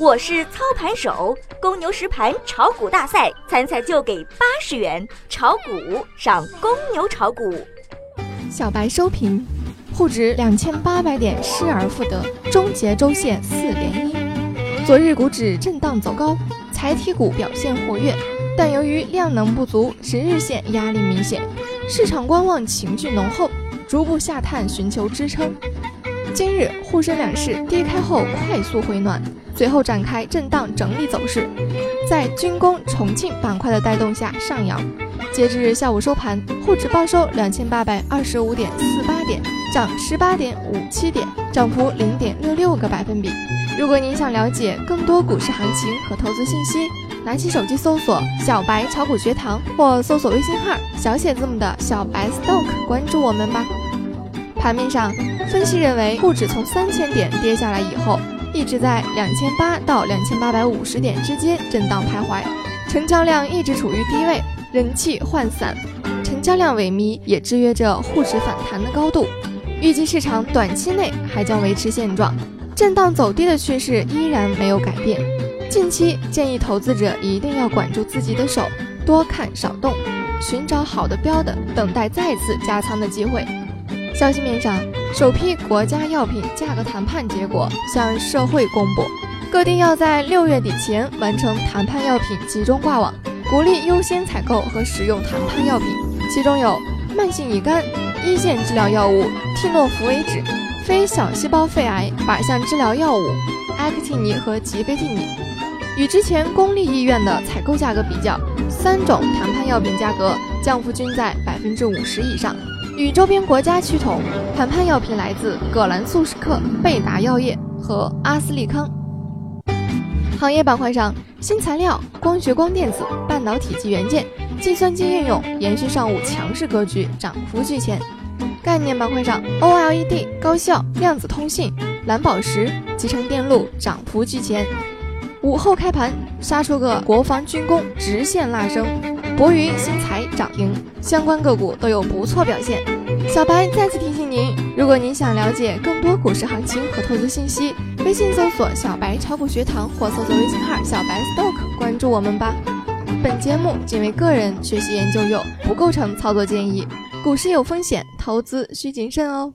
我是操盘手，公牛实盘炒股大赛参赛就给八十元，炒股上公牛炒股。小白收评，沪指两千八百点失而复得，终结周线四连阴。昨日股指震荡走高，财体股表现活跃，但由于量能不足，十日线压力明显，市场观望情绪浓厚，逐步下探寻求支撑。今日沪深两市低开后快速回暖，随后展开震荡整理走势，在军工、重庆板块的带动下上扬。截至下午收盘，沪指报收两千八百二十五点四八点，涨十八点五七点，涨幅零点六六个百分比。如果您想了解更多股市行情和投资信息，拿起手机搜索“小白炒股学堂”或搜索微信号小写字母的小白 stock，关注我们吧。盘面上，分析认为，沪指从三千点跌下来以后，一直在两千八到两千八百五十点之间震荡徘徊，成交量一直处于低位，人气涣散，成交量萎靡也制约着沪指反弹的高度。预计市场短期内还将维持现状，震荡走低的趋势依然没有改变。近期建议投资者一定要管住自己的手，多看少动，寻找好的标的，等待再次加仓的机会。消息面上，首批国家药品价格谈判结果向社会公布，各地要在六月底前完成谈判药品集中挂网，鼓励优先采购和使用谈判药品，其中有慢性乙肝、一线治疗药物替诺福韦酯、非小细胞肺癌靶向治疗药物埃克替尼和吉贝替尼。与之前公立医院的采购价格比较，三种谈判药品价格降幅均在百分之五十以上。与周边国家趋同，谈判药品来自葛兰素史克、贝达药业和阿斯利康。行业板块上，新材料、光学光电子、半导体及元件、计算机应用延续上午强势格局，涨幅居前。概念板块上，OLED、高效、量子通信、蓝宝石、集成电路涨幅居前。午后开盘杀出个国防军工直线拉升。博云新材涨停，相关个股都有不错表现。小白再次提醒您，如果您想了解更多股市行情和投资信息，微信搜索“小白炒股学堂”或搜索微信号“小白 stock”，关注我们吧。本节目仅为个人学习研究用，不构成操作建议。股市有风险，投资需谨慎哦。